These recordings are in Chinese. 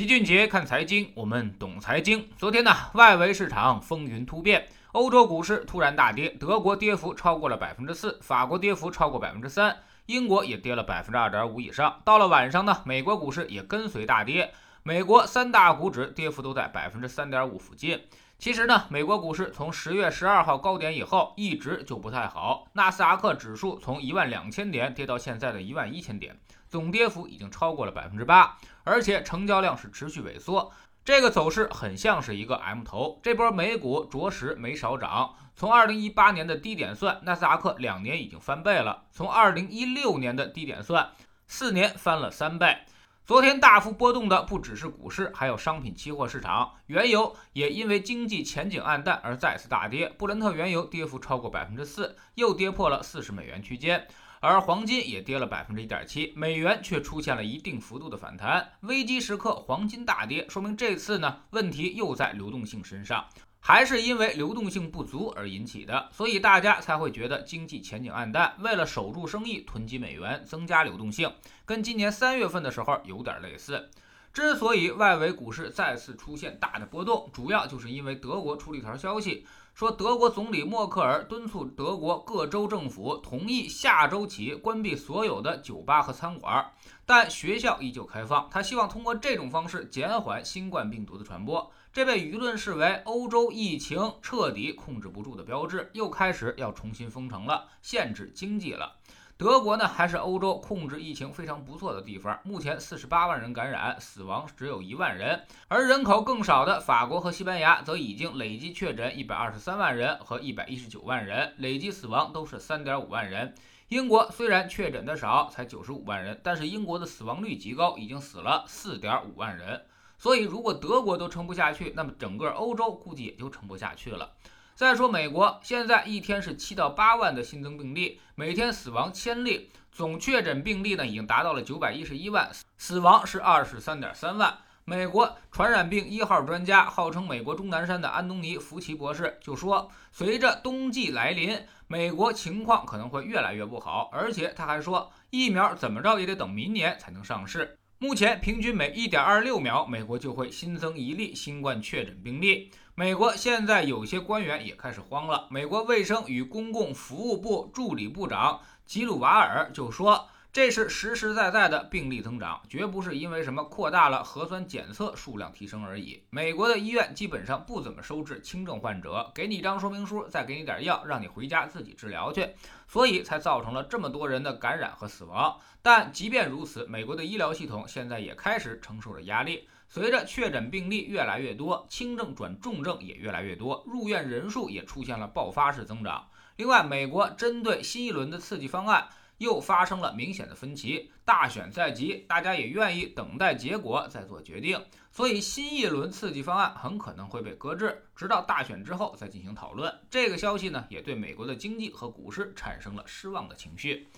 齐俊杰看财经，我们懂财经。昨天呢，外围市场风云突变，欧洲股市突然大跌，德国跌幅超过了百分之四，法国跌幅超过百分之三，英国也跌了百分之二点五以上。到了晚上呢，美国股市也跟随大跌，美国三大股指跌幅都在百分之三点五附近。其实呢，美国股市从十月十二号高点以后一直就不太好，纳斯达克指数从一万两千点跌到现在的一万一千点，总跌幅已经超过了百分之八，而且成交量是持续萎缩，这个走势很像是一个 M 头。这波美股着实没少涨，从二零一八年的低点算，纳斯达克两年已经翻倍了；从二零一六年的低点算，四年翻了三倍。昨天大幅波动的不只是股市，还有商品期货市场，原油也因为经济前景暗淡而再次大跌。布伦特原油跌幅超过百分之四，又跌破了四十美元区间，而黄金也跌了百分之一点七，美元却出现了一定幅度的反弹。危机时刻黄金大跌，说明这次呢问题又在流动性身上。还是因为流动性不足而引起的，所以大家才会觉得经济前景暗淡。为了守住生意，囤积美元，增加流动性，跟今年三月份的时候有点类似。之所以外围股市再次出现大的波动，主要就是因为德国出了一条消息，说德国总理默克尔敦促德国各州政府同意下周起关闭所有的酒吧和餐馆，但学校依旧开放。他希望通过这种方式减缓新冠病毒的传播。这被舆论视为欧洲疫情彻底控制不住的标志，又开始要重新封城了，限制经济了。德国呢，还是欧洲控制疫情非常不错的地方，目前四十八万人感染，死亡只有一万人。而人口更少的法国和西班牙，则已经累计确诊一百二十三万人和一百一十九万人，累计死亡都是三点五万人。英国虽然确诊的少，才九十五万人，但是英国的死亡率极高，已经死了四点五万人。所以，如果德国都撑不下去，那么整个欧洲估计也就撑不下去了。再说美国，现在一天是七到八万的新增病例，每天死亡千例，总确诊病例呢已经达到了九百一十一万，死亡是二十三点三万。美国传染病一号专家，号称美国钟南山的安东尼·福奇博士就说，随着冬季来临，美国情况可能会越来越不好，而且他还说，疫苗怎么着也得等明年才能上市。目前平均每一点二六秒，美国就会新增一例新冠确诊病例。美国现在有些官员也开始慌了。美国卫生与公共服务部助理部长吉鲁瓦尔就说。这是实实在在的病例增长，绝不是因为什么扩大了核酸检测数量提升而已。美国的医院基本上不怎么收治轻症患者，给你一张说明书，再给你点药，让你回家自己治疗去，所以才造成了这么多人的感染和死亡。但即便如此，美国的医疗系统现在也开始承受着压力。随着确诊病例越来越多，轻症转重症也越来越多，入院人数也出现了爆发式增长。另外，美国针对新一轮的刺激方案。又发生了明显的分歧。大选在即，大家也愿意等待结果再做决定，所以新一轮刺激方案很可能会被搁置，直到大选之后再进行讨论。这个消息呢，也对美国的经济和股市产生了失望的情绪。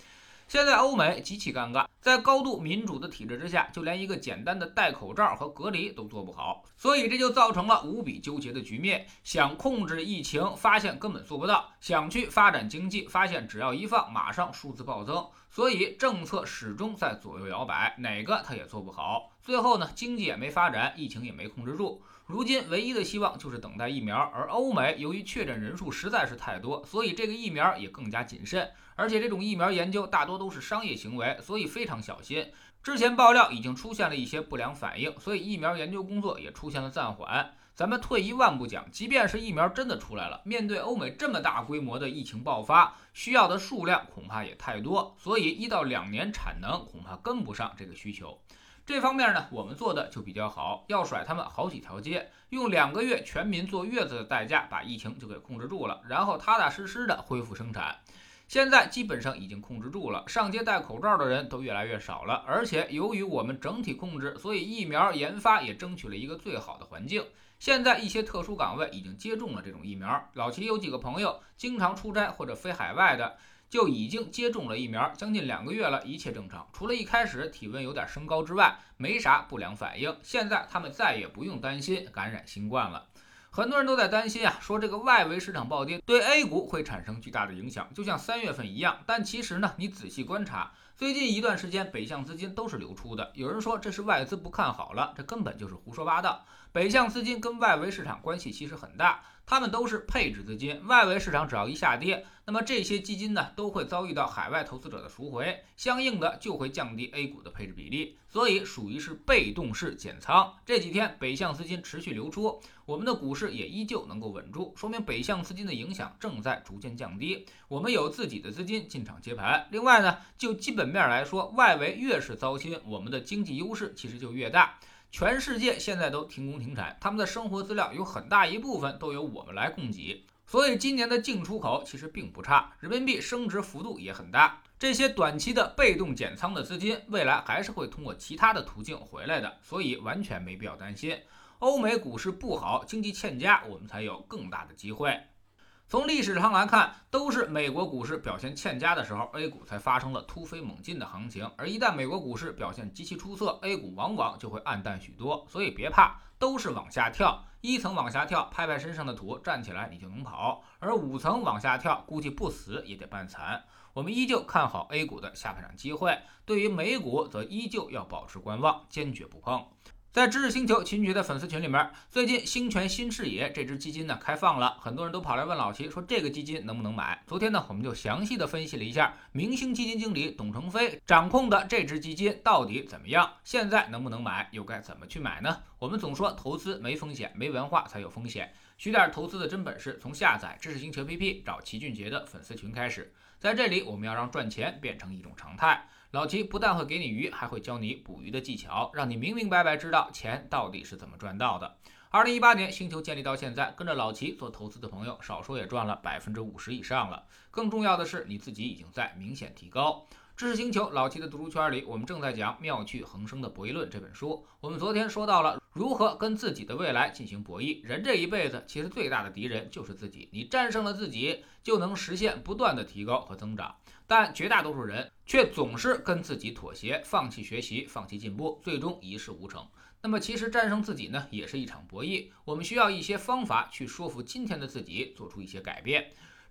现在欧美极其尴尬，在高度民主的体制之下，就连一个简单的戴口罩和隔离都做不好，所以这就造成了无比纠结的局面。想控制疫情，发现根本做不到；想去发展经济，发现只要一放，马上数字暴增。所以政策始终在左右摇摆，哪个他也做不好。最后呢，经济也没发展，疫情也没控制住。如今唯一的希望就是等待疫苗，而欧美由于确诊人数实在是太多，所以这个疫苗也更加谨慎。而且这种疫苗研究大多都是商业行为，所以非常小心。之前爆料已经出现了一些不良反应，所以疫苗研究工作也出现了暂缓。咱们退一万步讲，即便是疫苗真的出来了，面对欧美这么大规模的疫情爆发，需要的数量恐怕也太多，所以一到两年产能恐怕跟不上这个需求。这方面呢，我们做的就比较好，要甩他们好几条街，用两个月全民坐月子的代价把疫情就给控制住了，然后踏踏实实的恢复生产。现在基本上已经控制住了，上街戴口罩的人都越来越少了，而且由于我们整体控制，所以疫苗研发也争取了一个最好的环境。现在一些特殊岗位已经接种了这种疫苗，老齐有几个朋友经常出差或者飞海外的，就已经接种了疫苗，将近两个月了，一切正常，除了一开始体温有点升高之外，没啥不良反应。现在他们再也不用担心感染新冠了。很多人都在担心啊，说这个外围市场暴跌对 A 股会产生巨大的影响，就像三月份一样。但其实呢，你仔细观察，最近一段时间北向资金都是流出的。有人说这是外资不看好了，这根本就是胡说八道。北向资金跟外围市场关系其实很大。他们都是配置资金，外围市场只要一下跌，那么这些基金呢都会遭遇到海外投资者的赎回，相应的就会降低 A 股的配置比例，所以属于是被动式减仓。这几天北向资金持续流出，我们的股市也依旧能够稳住，说明北向资金的影响正在逐渐降低，我们有自己的资金进场接盘。另外呢，就基本面来说，外围越是糟心，我们的经济优势其实就越大。全世界现在都停工停产，他们的生活资料有很大一部分都由我们来供给，所以今年的进出口其实并不差，人民币升值幅度也很大。这些短期的被动减仓的资金，未来还是会通过其他的途径回来的，所以完全没必要担心。欧美股市不好，经济欠佳，我们才有更大的机会。从历史上来看，都是美国股市表现欠佳的时候，A 股才发生了突飞猛进的行情。而一旦美国股市表现极其出色，A 股往往就会暗淡许多。所以别怕，都是往下跳，一层往下跳，拍拍身上的土，站起来你就能跑；而五层往下跳，估计不死也得半残。我们依旧看好 A 股的下半场机会，对于美股则依旧要保持观望，坚决不碰。在知识星球秦局的粉丝群里面，最近星泉新视野这支基金呢开放了，很多人都跑来问老齐说这个基金能不能买。昨天呢，我们就详细的分析了一下明星基金经理董承飞掌控的这支基金到底怎么样，现在能不能买，又该怎么去买呢？我们总说投资没风险，没文化才有风险，学点投资的真本事，从下载知识星球 APP 找齐俊杰的粉丝群开始。在这里，我们要让赚钱变成一种常态。老齐不但会给你鱼，还会教你捕鱼的技巧，让你明明白白知道钱到底是怎么赚到的。二零一八年星球建立到现在，跟着老齐做投资的朋友，少说也赚了百分之五十以上了。更重要的是，你自己已经在明显提高。知识星球老七的读书圈里，我们正在讲《妙趣横生的博弈论》这本书。我们昨天说到了如何跟自己的未来进行博弈。人这一辈子，其实最大的敌人就是自己。你战胜了自己，就能实现不断的提高和增长。但绝大多数人却总是跟自己妥协，放弃学习，放弃进步，最终一事无成。那么，其实战胜自己呢，也是一场博弈。我们需要一些方法去说服今天的自己，做出一些改变。